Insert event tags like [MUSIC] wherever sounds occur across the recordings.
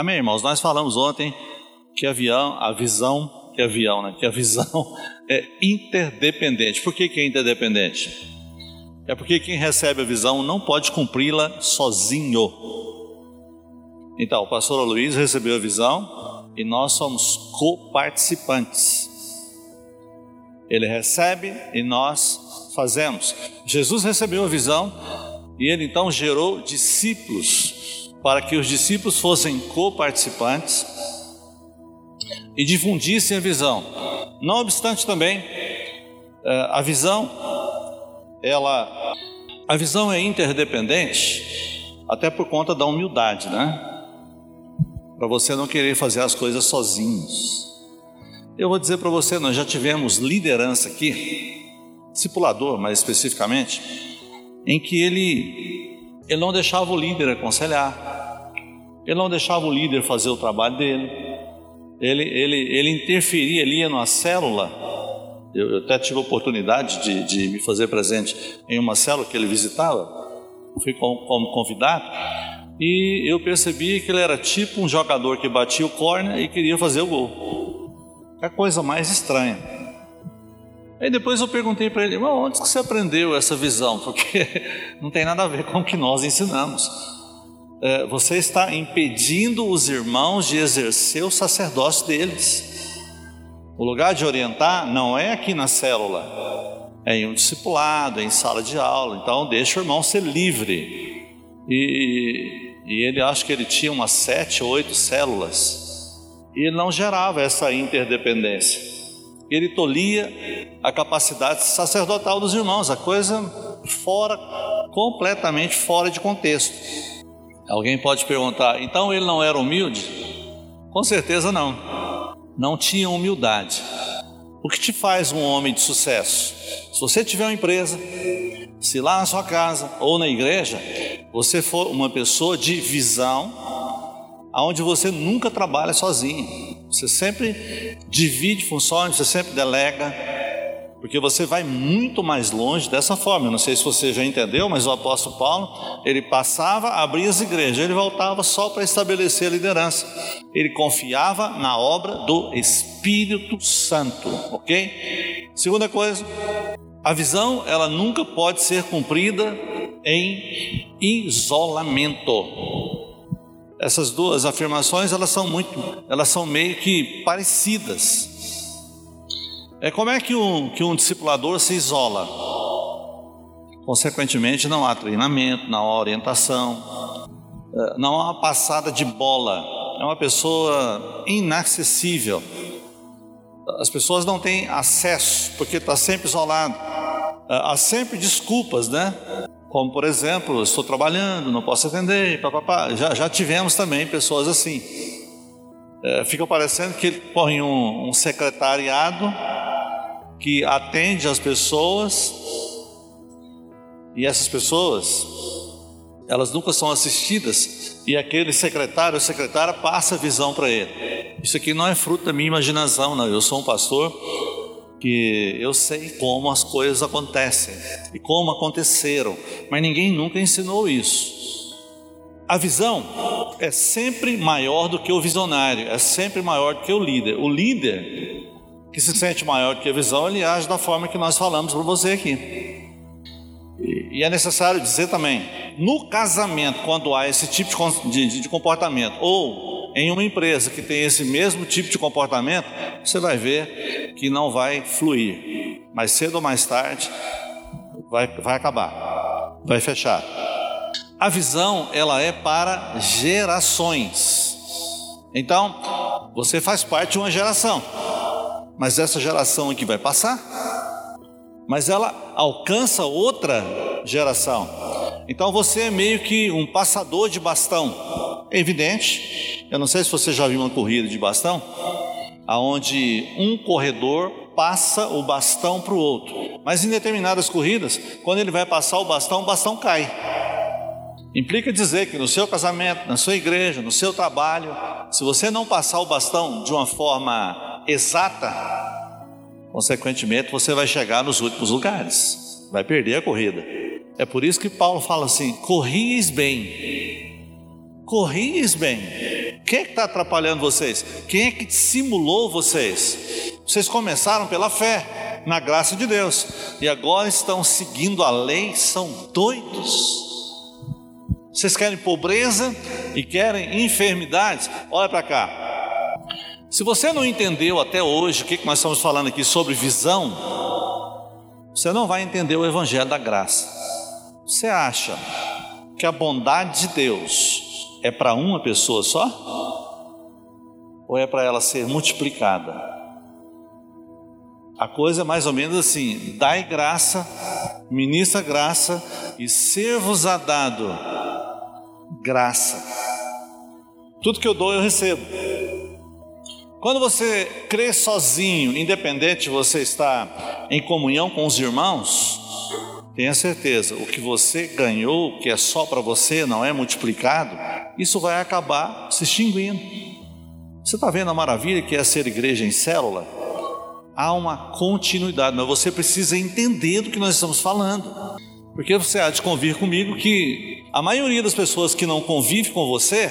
Amém, irmãos? Nós falamos ontem que avião, a visão, que avião, né? Que a visão [LAUGHS] é interdependente. Por que, que é interdependente? É porque quem recebe a visão não pode cumpri-la sozinho. Então, o pastor Luiz recebeu a visão e nós somos coparticipantes. Ele recebe e nós fazemos. Jesus recebeu a visão e ele então gerou discípulos para que os discípulos fossem coparticipantes e difundissem a visão. Não obstante também, eh, a visão ela a visão é interdependente até por conta da humildade, né? Para você não querer fazer as coisas sozinhos. Eu vou dizer para você, nós já tivemos liderança aqui, discipulador mais especificamente, em que ele ele não deixava o líder aconselhar, ele não deixava o líder fazer o trabalho dele, ele, ele, ele interferia, ele ia numa célula. Eu, eu até tive a oportunidade de, de, me fazer presente em uma célula que ele visitava, fui como, como convidado, e eu percebi que ele era tipo um jogador que batia o corner e queria fazer o gol. É a coisa mais estranha. Aí depois eu perguntei para ele, onde que você aprendeu essa visão? Porque [LAUGHS] não tem nada a ver com o que nós ensinamos é, você está impedindo os irmãos de exercer o sacerdócio deles. O lugar de orientar não é aqui na célula, é em um discipulado, é em sala de aula. Então, deixa o irmão ser livre. E, e ele acho que ele tinha umas sete, oito células. E ele não gerava essa interdependência. Ele tolia a capacidade sacerdotal dos irmãos, a coisa fora, completamente fora de contexto. Alguém pode perguntar, então ele não era humilde? Com certeza não. Não tinha humildade. O que te faz um homem de sucesso? Se você tiver uma empresa, se lá na sua casa ou na igreja, você for uma pessoa de visão, aonde você nunca trabalha sozinho. Você sempre divide funções, você sempre delega, porque você vai muito mais longe dessa forma. Eu não sei se você já entendeu, mas o apóstolo Paulo, ele passava, abria as igrejas, ele voltava só para estabelecer a liderança. Ele confiava na obra do Espírito Santo, ok? Segunda coisa, a visão, ela nunca pode ser cumprida em isolamento. Essas duas afirmações, elas são muito, elas são meio que parecidas. É como é que um, que um discipulador se isola? Consequentemente, não há treinamento, não há orientação, é, não há passada de bola. É uma pessoa inacessível. As pessoas não têm acesso porque está sempre isolado. É, há sempre desculpas, né? Como por exemplo, estou trabalhando, não posso atender, papapá. Já, já tivemos também pessoas assim. É, fica parecendo que ele põe um, um secretariado que atende as pessoas e essas pessoas elas nunca são assistidas e aquele secretário ou secretária passa a visão para ele. Isso aqui não é fruto da minha imaginação, não. Eu sou um pastor que eu sei como as coisas acontecem e como aconteceram, mas ninguém nunca ensinou isso. A visão é sempre maior do que o visionário, é sempre maior do que o líder. O líder que se sente maior que a visão, ele age da forma que nós falamos para você aqui. E, é necessário dizer também, no casamento, quando há esse tipo de, de comportamento, ou em uma empresa que tem esse mesmo tipo de comportamento, você vai ver que não vai fluir. Mais cedo ou mais tarde, vai, vai acabar, vai fechar. A visão, ela é para gerações. Então, você faz parte de uma geração mas essa geração aqui vai passar, mas ela alcança outra geração. Então você é meio que um passador de bastão. É evidente, eu não sei se você já viu uma corrida de bastão, aonde um corredor passa o bastão para o outro. Mas em determinadas corridas, quando ele vai passar o bastão, o bastão cai. Implica dizer que no seu casamento, na sua igreja, no seu trabalho, se você não passar o bastão de uma forma exata, consequentemente você vai chegar nos últimos lugares, vai perder a corrida. É por isso que Paulo fala assim: corris bem, corris bem. Quem é que está atrapalhando vocês? Quem é que dissimulou vocês? Vocês começaram pela fé, na graça de Deus, e agora estão seguindo a lei, são doidos. Vocês querem pobreza e querem enfermidades? Olha para cá. Se você não entendeu até hoje o que nós estamos falando aqui sobre visão, você não vai entender o Evangelho da Graça. Você acha que a bondade de Deus é para uma pessoa só? Ou é para ela ser multiplicada? A coisa é mais ou menos assim: dai graça, ministra graça e ser-vos-á dado graça. Tudo que eu dou eu recebo. Quando você crê sozinho, independente de você estar em comunhão com os irmãos, tenha certeza, o que você ganhou, que é só para você, não é multiplicado, isso vai acabar se extinguindo. Você está vendo a maravilha que é ser igreja em célula? Há uma continuidade, mas você precisa entender do que nós estamos falando. Porque você há de convir comigo que a maioria das pessoas que não convive com você,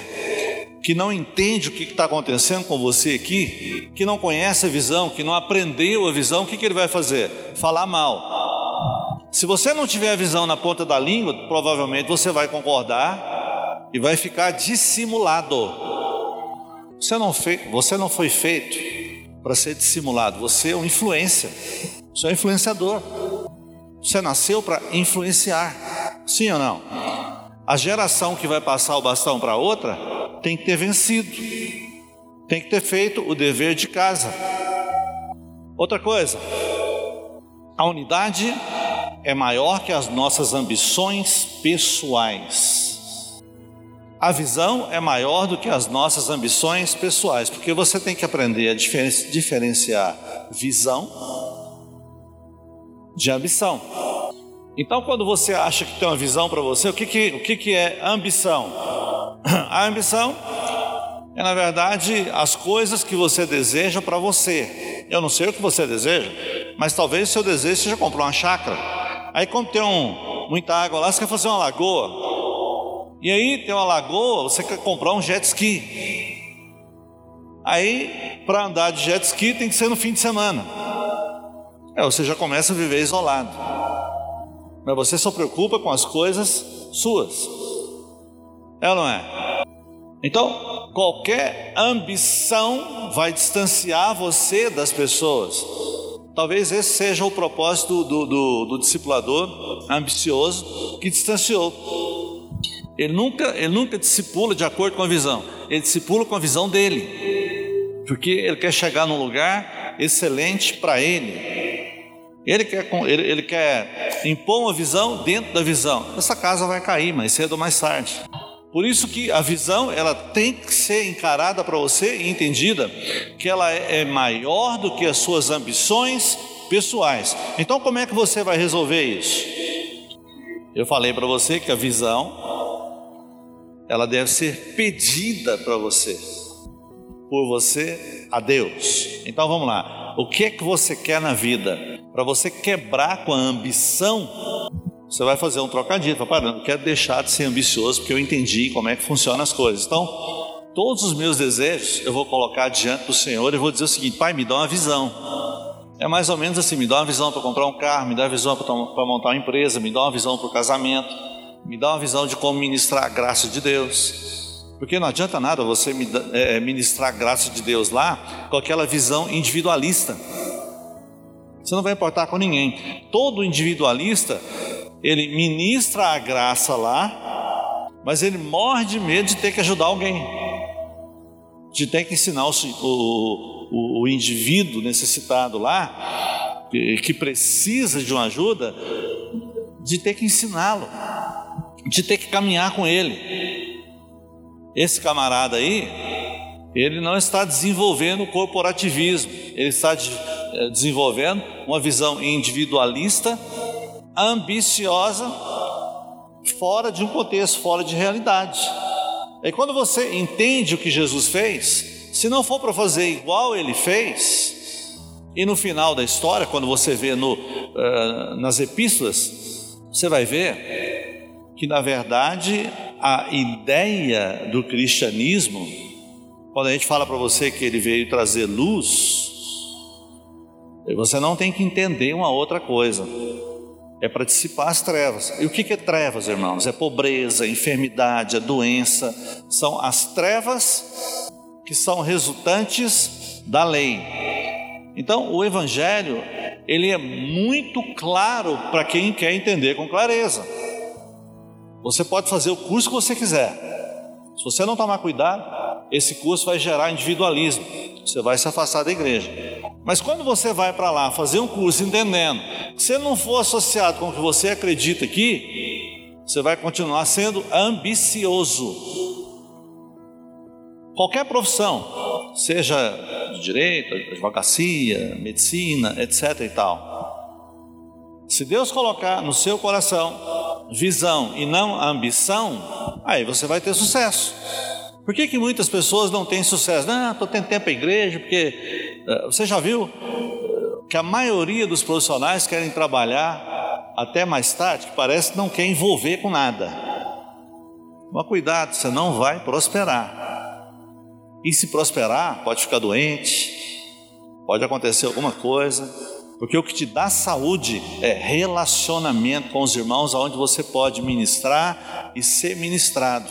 que não entende o que está acontecendo com você aqui, que não conhece a visão, que não aprendeu a visão, o que, que ele vai fazer? Falar mal. Se você não tiver a visão na ponta da língua, provavelmente você vai concordar e vai ficar dissimulado. Você não, fei, você não foi feito para ser dissimulado, você é um influência, você é um influenciador. Você nasceu para influenciar, sim ou não? A geração que vai passar o bastão para outra tem que ter vencido, tem que ter feito o dever de casa. Outra coisa, a unidade é maior que as nossas ambições pessoais. A visão é maior do que as nossas ambições pessoais, porque você tem que aprender a diferenciar visão de ambição. Então, quando você acha que tem uma visão para você, o que, que, o que, que é ambição? [CLEARS THROAT] A ambição é, na verdade, as coisas que você deseja para você. Eu não sei o que você deseja, mas talvez o seu desejo seja comprar uma chácara. Aí, como tem um, muita água lá, você quer fazer uma lagoa. E aí, tem uma lagoa, você quer comprar um jet ski. Aí, para andar de jet ski, tem que ser no fim de semana. É, você já começa a viver isolado. Mas você só preocupa com as coisas suas. É ou não é? Então, qualquer ambição vai distanciar você das pessoas. Talvez esse seja o propósito do, do, do discipulador ambicioso que distanciou. Ele nunca, ele nunca discipula de acordo com a visão, ele discipula com a visão dele, porque ele quer chegar num lugar excelente para ele. Ele quer, ele, ele quer impor uma visão dentro da visão. Essa casa vai cair mais cedo ou mais tarde. Por isso que a visão ela tem que ser encarada para você e entendida que ela é, maior do que as suas ambições pessoais. Então como é que você vai resolver isso? Eu falei para você que a visão ela deve ser pedida para você por você a Deus. Então vamos lá. O que é que você quer na vida? para você quebrar com a ambição, você vai fazer um trocadilho, fala, não quero deixar de ser ambicioso porque eu entendi como é que funcionam as coisas. Então, todos os meus desejos eu vou colocar diante do Senhor e vou dizer o seguinte: Pai, me dá uma visão. É mais ou menos assim: me dá uma visão para comprar um carro, me dá uma visão para montar uma empresa, me dá uma visão para o casamento, me dá uma visão de como ministrar a graça de Deus. Porque não adianta nada você é, ministrar a graça de Deus lá com aquela visão individualista. Você não vai importar com ninguém. Todo individualista, ele ministra a graça lá, mas ele morre de medo de ter que ajudar alguém, de ter que ensinar o, o, o indivíduo necessitado lá, que precisa de uma ajuda, de ter que ensiná-lo, de ter que caminhar com ele. Esse camarada aí, ele não está desenvolvendo o corporativismo, ele está eh, desenvolvendo uma visão individualista, ambiciosa, fora de um contexto, fora de realidade. E quando você entende o que Jesus fez, se não for para fazer igual ele fez, e no final da história, quando você vê no, uh, nas epístolas, você vai ver que na verdade a ideia do cristianismo quando a gente fala para você que ele veio trazer luz, você não tem que entender uma outra coisa. É para dissipar as trevas. E o que é trevas, irmãos? É pobreza, enfermidade, a doença. São as trevas que são resultantes da lei. Então, o Evangelho, ele é muito claro para quem quer entender com clareza. Você pode fazer o curso que você quiser. Se você não tomar cuidado, esse curso vai gerar individualismo. Você vai se afastar da igreja. Mas quando você vai para lá fazer um curso entendendo, se não for associado com o que você acredita aqui, você vai continuar sendo ambicioso. Qualquer profissão, seja de direito, advocacia, medicina, etc e tal. Se Deus colocar no seu coração visão e não ambição, aí você vai ter sucesso. Por que, que muitas pessoas não têm sucesso? Não, estou tendo tempo a igreja, porque uh, você já viu uh, que a maioria dos profissionais querem trabalhar até mais tarde, que parece que não quer envolver com nada. Mas cuidado, você não vai prosperar. E se prosperar, pode ficar doente, pode acontecer alguma coisa, porque o que te dá saúde é relacionamento com os irmãos, aonde você pode ministrar e ser ministrado.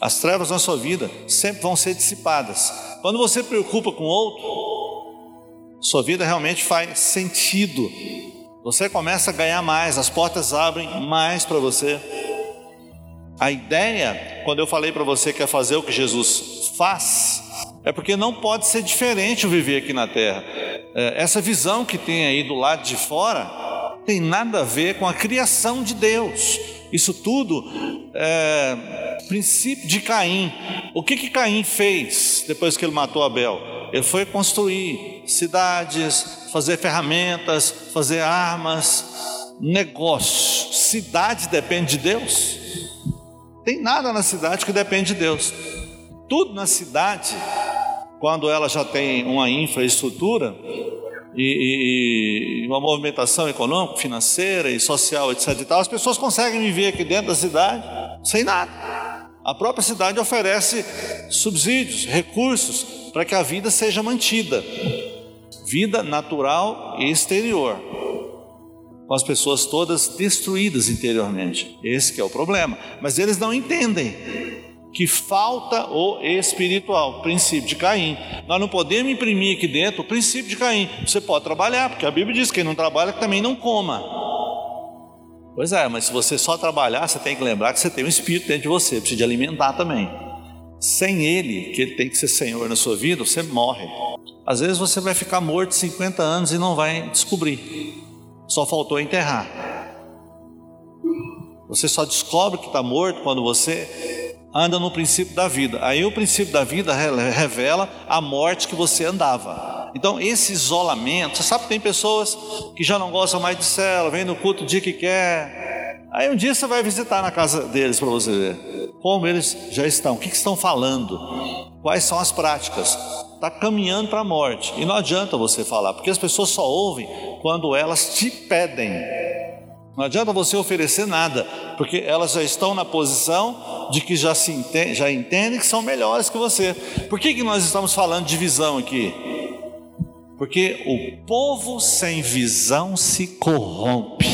As trevas na sua vida sempre vão ser dissipadas. Quando você preocupa com outro, sua vida realmente faz sentido. Você começa a ganhar mais, as portas abrem mais para você. A ideia, quando eu falei para você que é fazer o que Jesus faz, é porque não pode ser diferente o viver aqui na terra. É, essa visão que tem aí do lado de fora tem nada a ver com a criação de Deus. Isso tudo é princípio de Caim. O que que Caim fez depois que ele matou Abel? Ele foi construir cidades, fazer ferramentas, fazer armas, negócio. Cidade depende de Deus? Tem nada na cidade que depende de Deus. Tudo na cidade, quando ela já tem uma infraestrutura e, e, uma movimentação econômica, financeira e social, etc. E tal, as pessoas conseguem viver aqui dentro da cidade sem nada. A própria cidade oferece subsídios, recursos para que a vida seja mantida. Vida natural e exterior com as pessoas todas destruídas interiormente. Esse é o problema. Mas eles não entendem que falta o espiritual, o princípio de Caim. Nós não podemos imprimir aqui dentro o princípio de Caim. Você pode trabalhar, porque a Bíblia diz que quem não trabalha também não coma. Pois é, mas se você só trabalhar, você tem que lembrar que você tem um espírito dentro de você, precisa de alimentar também. Sem ele, que ele tem que ser Senhor na sua vida, você morre. Às vezes você vai ficar morto 50 anos e não vai descobrir. Só faltou enterrar. Você só descobre que está morto quando você anda no princípio da vida. Aí o princípio da vida revela a morte que você andava. Então, esse isolamento, você sabe que tem pessoas que já não gostam mais de cela, vem no culto o dia que quer. Aí um dia você vai visitar na casa deles para você ver como eles já estão, o que, que estão falando, quais são as práticas está caminhando para a morte. E não adianta você falar, porque as pessoas só ouvem quando elas te pedem. Não adianta você oferecer nada, porque elas já estão na posição de que já, se entende, já entendem que são melhores que você. Por que, que nós estamos falando de visão aqui? Porque o povo sem visão se corrompe.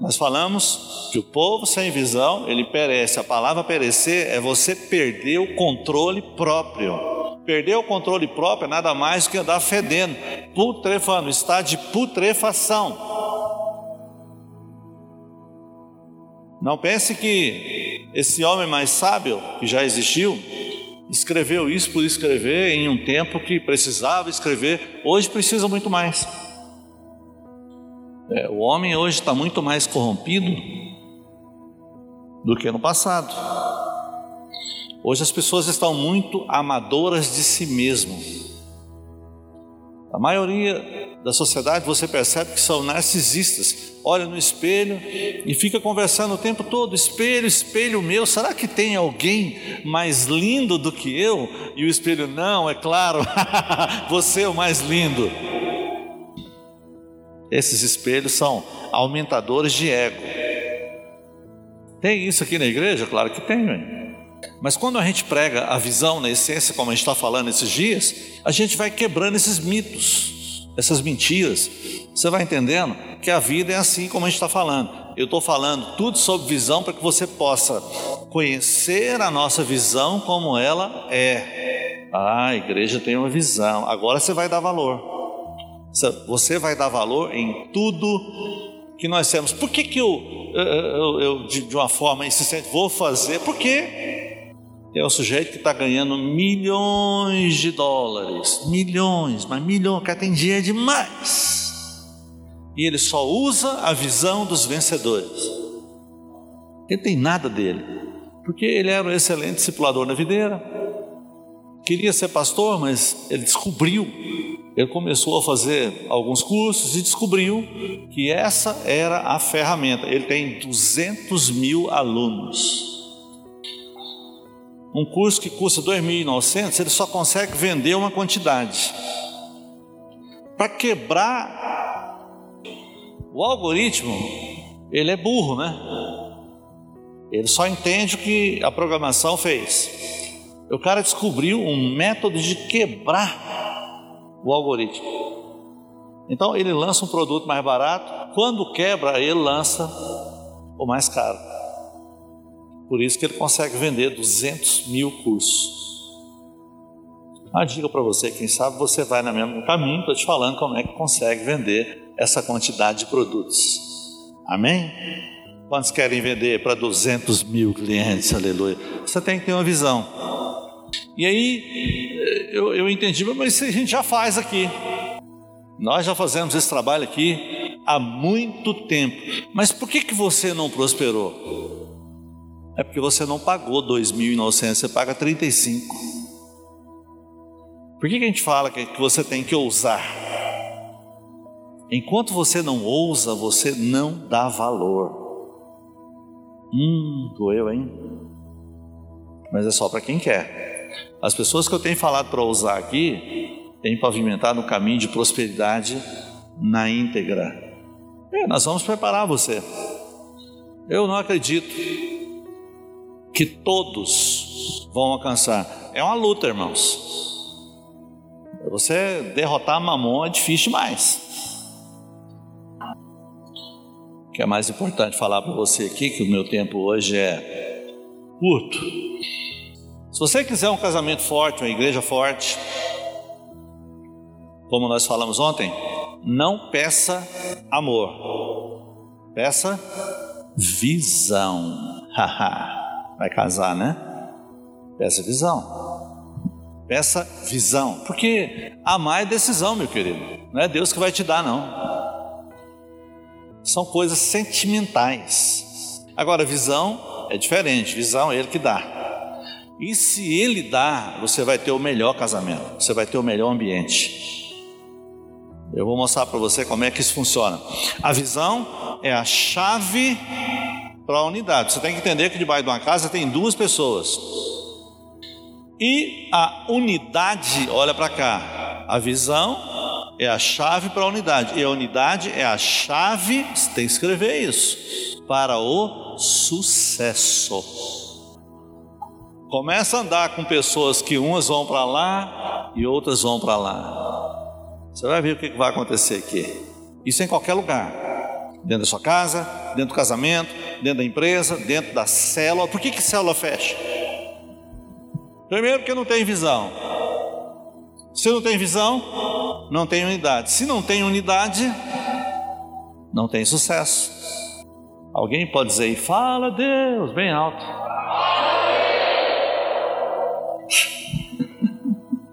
Nós falamos que o povo sem visão, ele perece. A palavra perecer é você perder o controle próprio. Perder o controle próprio é nada mais que andar fedendo, putrefando, está de putrefação. Não pense que esse homem mais sábio que já existiu escreveu isso por escrever em um tempo que precisava escrever, hoje precisa muito mais. É, o homem hoje está muito mais corrompido do que no passado. Hoje as pessoas estão muito amadoras de si mesmo. A maioria da sociedade você percebe que são narcisistas. Olha no espelho e fica conversando o tempo todo: espelho, espelho meu, será que tem alguém mais lindo do que eu? E o espelho, não, é claro, [LAUGHS] você é o mais lindo. Esses espelhos são aumentadores de ego. Tem isso aqui na igreja? Claro que tem. Mas quando a gente prega a visão na essência, como a gente está falando esses dias, a gente vai quebrando esses mitos, essas mentiras. Você vai entendendo que a vida é assim como a gente está falando. Eu estou falando tudo sobre visão para que você possa conhecer a nossa visão como ela é. Ah, a igreja tem uma visão. Agora você vai dar valor. Você vai dar valor em tudo que nós temos. Por que, que eu, eu, eu de uma forma insistente, vou fazer? Porque tem um sujeito que está ganhando milhões de dólares, milhões, mas milhões, que tem dinheiro demais. E ele só usa a visão dos vencedores. Ele tem nada dele, porque ele era um excelente discipulador na videira, queria ser pastor, mas ele descobriu ele começou a fazer alguns cursos e descobriu que essa era a ferramenta. Ele tem 200 mil alunos. Um curso que custa 2.900, ele só consegue vender uma quantidade. Para quebrar o algoritmo, ele é burro, né? Ele só entende o que a programação fez. O cara descobriu um método de quebrar o algoritmo. Então ele lança um produto mais barato, quando quebra, ele lança o mais caro. Por isso que ele consegue vender 200 mil cursos. Uma dica para você, quem sabe você vai no mesmo caminho, estou te falando como é que consegue vender essa quantidade de produtos. Amém? Quantos querem vender para 200 mil clientes? Aleluia. Você tem que ter uma visão. E aí eu, eu entendi, mas isso a gente já faz aqui. Nós já fazemos esse trabalho aqui há muito tempo. Mas por que, que você não prosperou? É porque você não pagou 2.900, você paga 35. Por que, que a gente fala que, que você tem que ousar? Enquanto você não ousa, você não dá valor. Hum, doeu, hein? Mas é só para quem quer. As pessoas que eu tenho falado para usar aqui têm pavimentado um caminho de prosperidade na íntegra. É, nós vamos preparar você. Eu não acredito que todos vão alcançar. É uma luta, irmãos. Você derrotar Mamon é difícil demais. O que é mais importante falar para você aqui, que o meu tempo hoje é curto. Se você quiser um casamento forte, uma igreja forte, como nós falamos ontem, não peça amor, peça visão. [LAUGHS] Vai casar, né? Peça visão. Peça visão, porque amar é decisão, meu querido. Não é Deus que vai te dar, não. São coisas sentimentais. Agora, visão é diferente. Visão é Ele que dá. E se ele dá, você vai ter o melhor casamento, você vai ter o melhor ambiente. Eu vou mostrar para você como é que isso funciona. A visão é a chave para a unidade. Você tem que entender que debaixo de uma casa tem duas pessoas. E a unidade, olha para cá. A visão é a chave para a unidade. E a unidade é a chave, você tem que escrever isso, para o sucesso. Começa a andar com pessoas que umas vão para lá e outras vão para lá. Você vai ver o que vai acontecer aqui. Isso em qualquer lugar. Dentro da sua casa, dentro do casamento, dentro da empresa, dentro da célula. Por que, que célula fecha? Primeiro porque não tem visão. Se não tem visão, não tem unidade. Se não tem unidade, não tem sucesso. Alguém pode dizer, fala Deus, bem alto.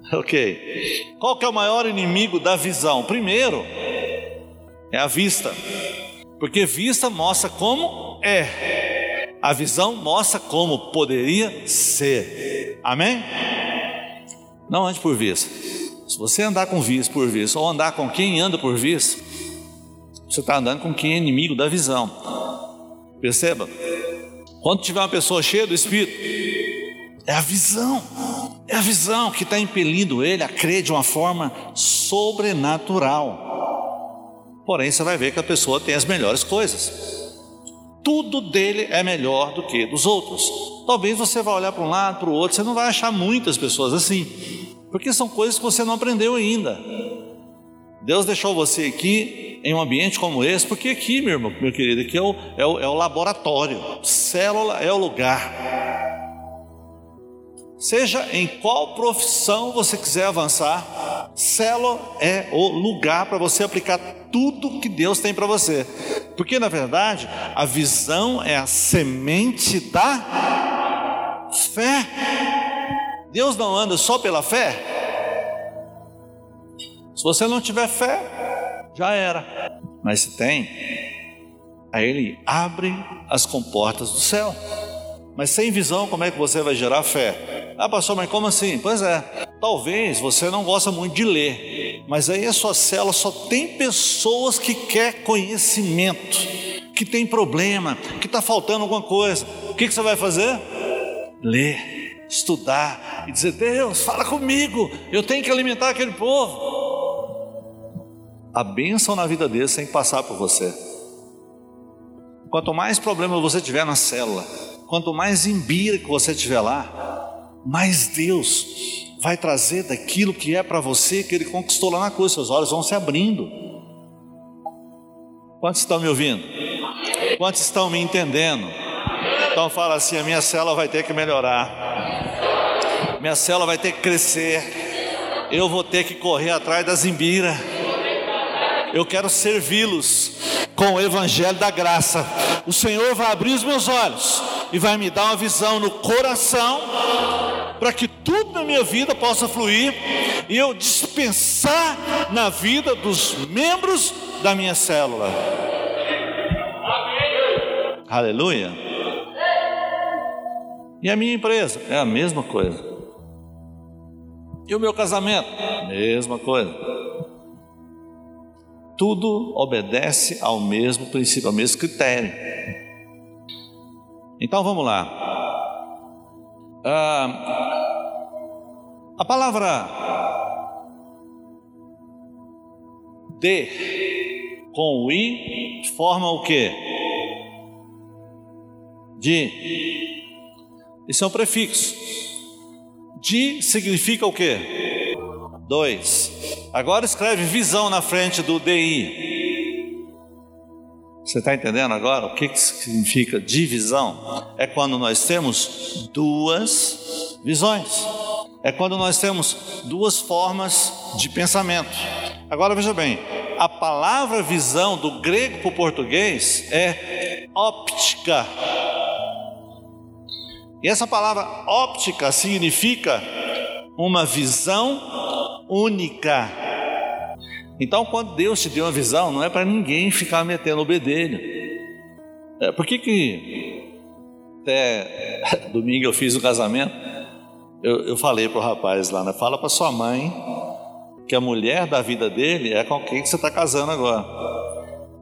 [LAUGHS] Ok. Qual que é o maior inimigo da visão? Primeiro, é a vista. Porque vista mostra como é. A visão mostra como poderia ser. Amém? Não ande por vista. Se você andar com vista por vista, ou andar com quem anda por vista, você está andando com quem é inimigo da visão. Perceba? Quando tiver uma pessoa cheia do Espírito, é a visão. É a visão que está impelindo ele a crer de uma forma sobrenatural. Porém, você vai ver que a pessoa tem as melhores coisas. tudo dele é melhor do que dos outros. Talvez você vá olhar para um lado, para o outro, você não vai achar muitas pessoas assim, porque são coisas que você não aprendeu ainda. Deus deixou você aqui em um ambiente como esse, porque aqui, meu irmão, meu querido, aqui é o, é o, é o laboratório, célula é o lugar. Seja em qual profissão você quiser avançar, célula é o lugar para você aplicar tudo que Deus tem para você. Porque na verdade, a visão é a semente da fé. Deus não anda só pela fé, se você não tiver fé, já era. Mas se tem, aí ele abre as comportas do céu. Mas sem visão, como é que você vai gerar fé? Ah, pastor, mas como assim? Pois é, talvez você não gosta muito de ler, mas aí a sua célula só tem pessoas que quer conhecimento, que tem problema, que está faltando alguma coisa. O que, que você vai fazer? Ler, estudar e dizer: Deus, fala comigo, eu tenho que alimentar aquele povo a bênção na vida deles sem passar por você. Quanto mais problema você tiver na célula, quanto mais imbira que você tiver lá, mais Deus vai trazer daquilo que é para você que Ele conquistou lá na cruz. Seus olhos vão se abrindo. Quantos estão me ouvindo? Quantos estão me entendendo? Então fala assim: a minha célula vai ter que melhorar, minha célula vai ter que crescer, eu vou ter que correr atrás das imbiras eu quero servi-los com o evangelho da graça. O Senhor vai abrir os meus olhos e vai me dar uma visão no coração para que tudo na minha vida possa fluir e eu dispensar na vida dos membros da minha célula. Aleluia. E a minha empresa é a mesma coisa. E o meu casamento? Mesma coisa tudo obedece ao mesmo princípio, ao mesmo critério. Então vamos lá. Ah, a palavra de com o i forma o que? De. Isso é um prefixo. De significa o que? Dois. Agora escreve visão na frente do DI. Você está entendendo agora o que, significa divisão? É quando nós temos duas visões. É quando nós temos duas formas de pensamento. Agora veja bem, a palavra visão do grego para o português é óptica. E essa palavra óptica significa uma visão única. Então, quando Deus te deu uma visão, não é para ninguém ficar metendo o bedelho. É, por que que até [LAUGHS] domingo eu fiz o casamento? Eu, eu falei para o rapaz lá, né? Fala para sua mãe que a mulher da vida dele é com quem você está casando agora.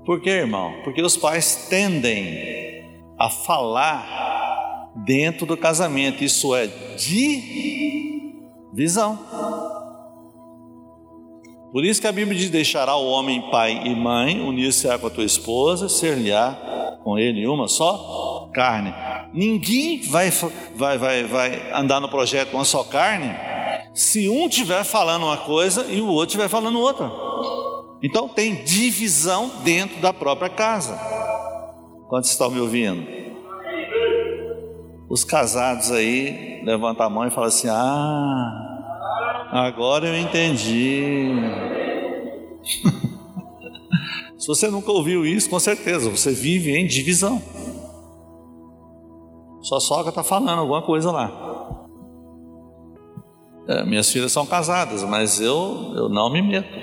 Por quê, irmão? Porque os pais tendem a falar dentro do casamento. Isso é divisão. Por isso que a Bíblia diz: deixará o homem pai e mãe, unir-se-á com a tua esposa, ser-lhe-á com ele uma só carne. Ninguém vai, vai, vai, vai andar no projeto uma só carne se um estiver falando uma coisa e o outro estiver falando outra. Então tem divisão dentro da própria casa. Quantos estão me ouvindo? Os casados aí levantam a mão e falam assim: Ah, Agora eu entendi. [LAUGHS] Se você nunca ouviu isso, com certeza você vive em divisão. Sua sogra está falando alguma coisa lá. É, minhas filhas são casadas, mas eu, eu não me meto.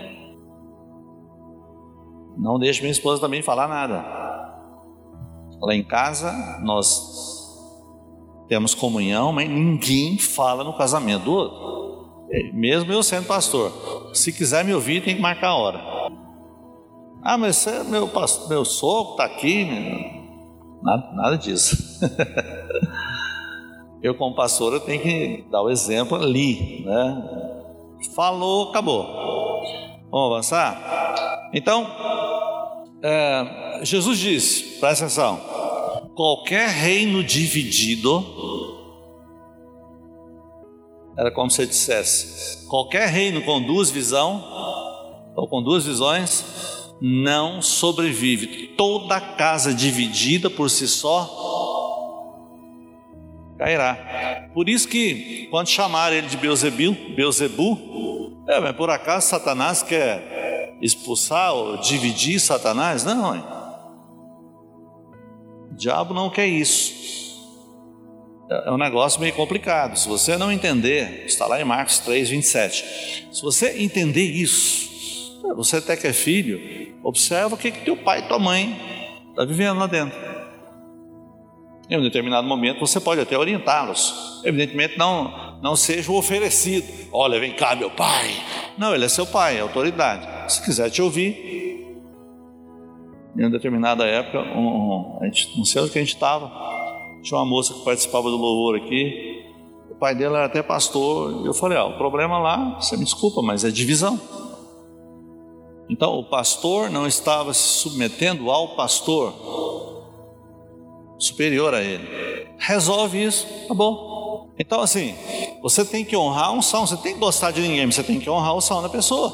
Não deixo minha esposa também falar nada. Lá em casa, nós temos comunhão, mas ninguém fala no casamento do outro. Mesmo eu sendo pastor. Se quiser me ouvir, tem que marcar a hora. Ah, mas você, é meu, meu sogro está aqui. Nada, nada disso. [LAUGHS] eu, como pastor, eu tenho que dar o exemplo ali. Né? Falou, acabou. Vamos avançar? Então, é, Jesus disse, presta atenção: qualquer reino dividido, era como se dissesse: qualquer reino com duas visão ou com duas visões não sobrevive. Toda casa dividida por si só cairá. Por isso que quando chamaram ele de Beuzebu, Beuzebu, é, mas por acaso Satanás quer expulsar ou dividir Satanás? Não, hein? o diabo não quer isso é um negócio meio complicado. Se você não entender, está lá em Marcos 3, 27. Se você entender isso, você até que é filho, observa o que, que teu pai e tua mãe estão tá vivendo lá dentro. Em um determinado momento você pode até orientá-los. Evidentemente não, não seja o oferecido. Olha, vem cá, meu pai. Não, ele é seu pai, é autoridade. Se quiser te ouvir, em uma determinada época, um, um, a gente, não sei onde que a gente estava, tinha uma moça que participava do louvor aqui. O pai dela era até pastor. E eu falei: ah, o problema lá, você me desculpa, mas é divisão. Então o pastor não estava se submetendo ao pastor superior a ele. Resolve isso, tá bom. Então, assim, você tem que honrar um salmo, você tem que gostar de ninguém, mas você tem que honrar o salmo da pessoa.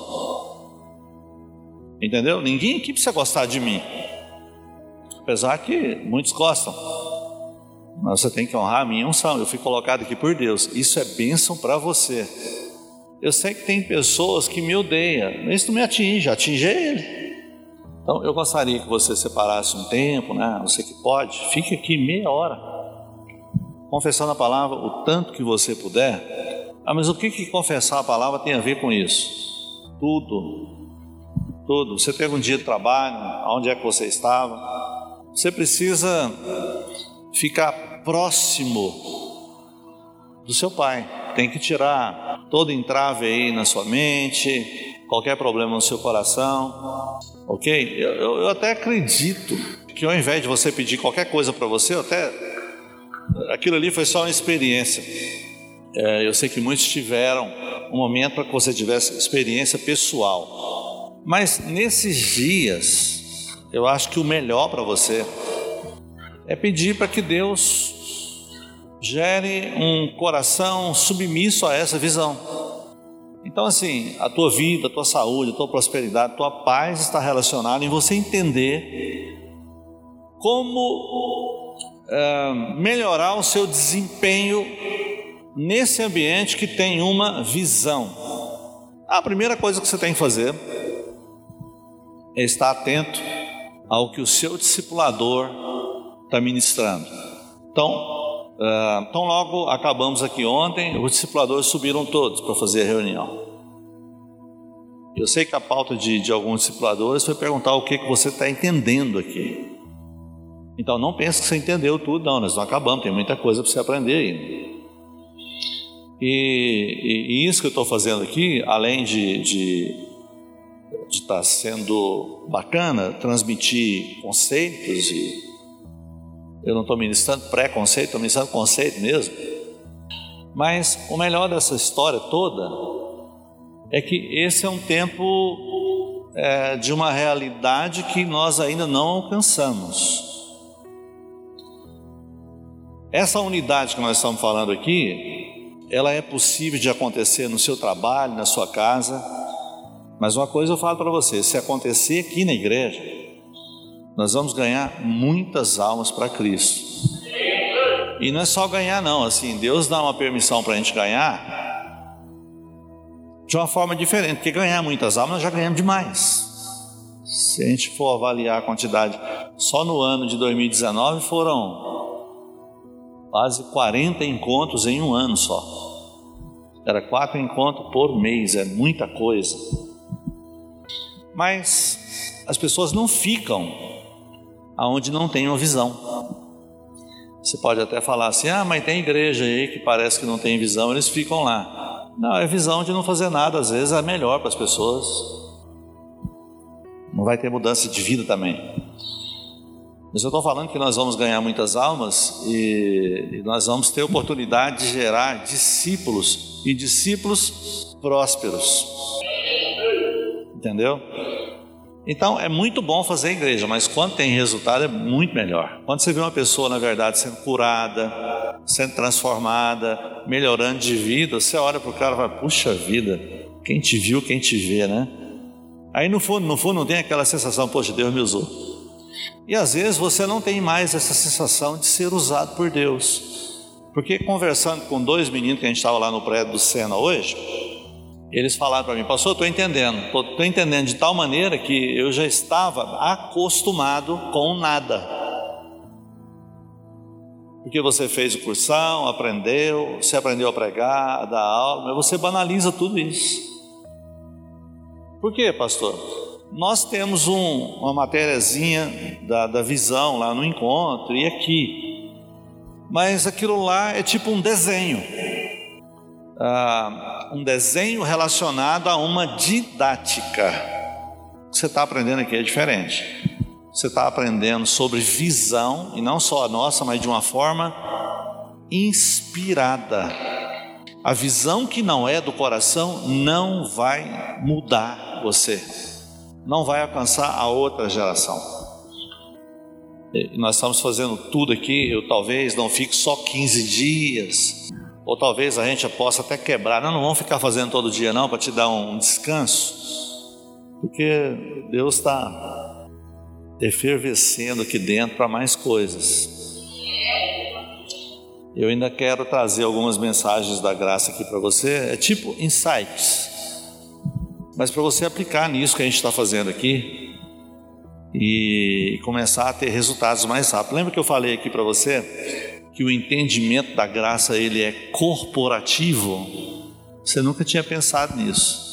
Entendeu? Ninguém aqui precisa gostar de mim. Apesar que muitos gostam. Mas você tem que honrar a minha unção. Eu fui colocado aqui por Deus. Isso é bênção para você. Eu sei que tem pessoas que me odeiam. Isso não me atinge, atinge ele. Então eu gostaria que você separasse um tempo, né? Você que pode, fique aqui meia hora, confessando a palavra o tanto que você puder. Ah, mas o que, que confessar a palavra tem a ver com isso? Tudo, tudo. Você teve um dia de trabalho, onde é que você estava? Você precisa ficar próximo do seu pai. Tem que tirar todo entrave aí na sua mente, qualquer problema no seu coração, ok? Eu, eu até acredito que ao invés de você pedir qualquer coisa para você, até aquilo ali foi só uma experiência. É, eu sei que muitos tiveram um momento para que você tivesse experiência pessoal, mas nesses dias, eu acho que o melhor para você é pedir para que Deus gere um coração submisso a essa visão. Então, assim, a tua vida, a tua saúde, a tua prosperidade, a tua paz está relacionada em você entender como é, melhorar o seu desempenho nesse ambiente que tem uma visão. A primeira coisa que você tem que fazer é estar atento ao que o seu discipulador está ministrando. Então, uh, tão logo acabamos aqui ontem, os discipuladores subiram todos para fazer a reunião. Eu sei que a pauta de, de alguns discipuladores foi perguntar o que, que você está entendendo aqui. Então não pense que você entendeu tudo, não, nós não acabamos, tem muita coisa para você aprender ainda. E, e, e, isso que eu estou fazendo aqui, além de, de de estar tá sendo bacana, transmitir conceitos e eu não estou ministrando preconceito, estou ministrando conceito mesmo. Mas o melhor dessa história toda é que esse é um tempo é, de uma realidade que nós ainda não alcançamos. Essa unidade que nós estamos falando aqui, ela é possível de acontecer no seu trabalho, na sua casa. Mas uma coisa eu falo para você: se acontecer aqui na igreja, nós vamos ganhar muitas almas para Cristo. E não é só ganhar, não. Assim, Deus dá uma permissão para a gente ganhar de uma forma diferente, porque ganhar muitas almas nós já ganhamos demais. Se a gente for avaliar a quantidade, só no ano de 2019 foram quase 40 encontros em um ano só. Era quatro encontros por mês, é muita coisa. Mas as pessoas não ficam aonde não tem uma visão. Você pode até falar assim: ah, mas tem igreja aí que parece que não tem visão, eles ficam lá. Não, é visão de não fazer nada, às vezes é melhor para as pessoas. Não vai ter mudança de vida também. Mas eu estou falando que nós vamos ganhar muitas almas e, e nós vamos ter oportunidade de gerar discípulos e discípulos prósperos. Entendeu? Então é muito bom fazer igreja, mas quando tem resultado é muito melhor. Quando você vê uma pessoa, na verdade, sendo curada, sendo transformada, melhorando de vida, você olha para o cara e fala: puxa vida, quem te viu, quem te vê, né? Aí no fundo, no fundo não tem aquela sensação, poxa, Deus me usou. E às vezes você não tem mais essa sensação de ser usado por Deus. Porque conversando com dois meninos que a gente estava lá no prédio do Sena hoje, eles falaram para mim, pastor, estou entendendo, estou entendendo de tal maneira que eu já estava acostumado com nada. Porque você fez o cursão, aprendeu, você aprendeu a pregar, a dar aula, mas você banaliza tudo isso. Por quê, pastor? Nós temos um, uma matériazinha da, da visão lá no encontro e aqui, mas aquilo lá é tipo um desenho, ah, um desenho relacionado a uma didática. O que você está aprendendo aqui é diferente. Você está aprendendo sobre visão, e não só a nossa, mas de uma forma inspirada. A visão que não é do coração não vai mudar você, não vai alcançar a outra geração. Nós estamos fazendo tudo aqui, eu talvez não fique só 15 dias, ou talvez a gente possa até quebrar. Não, não vamos ficar fazendo todo dia não, para te dar um descanso, porque Deus está efervescendo aqui dentro para mais coisas. Eu ainda quero trazer algumas mensagens da graça aqui para você, é tipo insights mas para você aplicar nisso que a gente está fazendo aqui e começar a ter resultados mais rápido. Lembra que eu falei aqui para você que o entendimento da graça ele é corporativo? Você nunca tinha pensado nisso.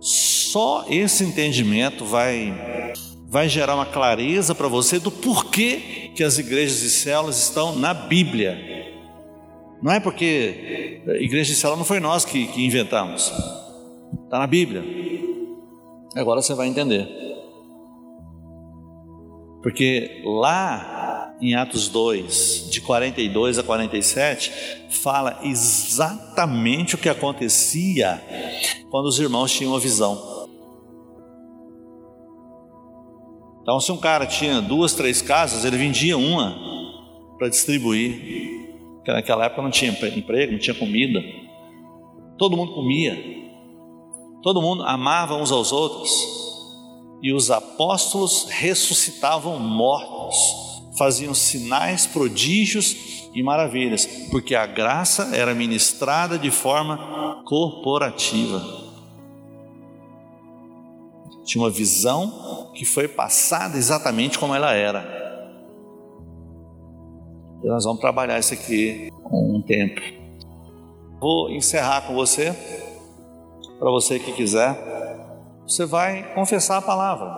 Só esse entendimento vai vai gerar uma clareza para você do porquê que as igrejas e células estão na Bíblia. Não é porque a igreja de célula não foi nós que, que inventamos. Está na Bíblia. Agora você vai entender. Porque lá em Atos 2, de 42 a 47, fala exatamente o que acontecia quando os irmãos tinham a visão. Então, se um cara tinha duas, três casas, ele vendia uma para distribuir. Porque naquela época não tinha emprego, não tinha comida. Todo mundo comia. Todo mundo amava uns aos outros. E os apóstolos ressuscitavam mortos, faziam sinais, prodígios e maravilhas, porque a graça era ministrada de forma corporativa. Tinha uma visão que foi passada exatamente como ela era. E nós vamos trabalhar isso aqui um tempo. Vou encerrar com você. Para você que quiser, você vai confessar a palavra,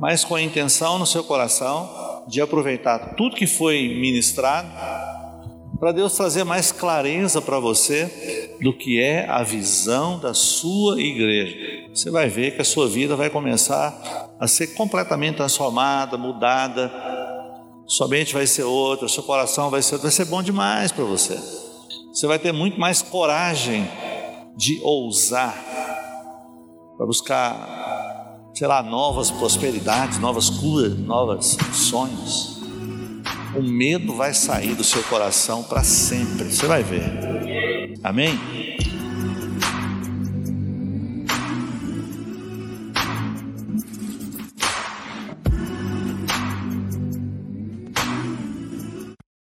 mas com a intenção no seu coração de aproveitar tudo que foi ministrado para Deus trazer mais clareza para você do que é a visão da sua igreja. Você vai ver que a sua vida vai começar a ser completamente transformada, mudada, sua mente vai ser outra, seu coração vai ser vai ser bom demais para você. Você vai ter muito mais coragem de ousar para buscar, sei lá, novas prosperidades, novas curas, novos sonhos. O medo vai sair do seu coração para sempre. Você vai ver. Amém?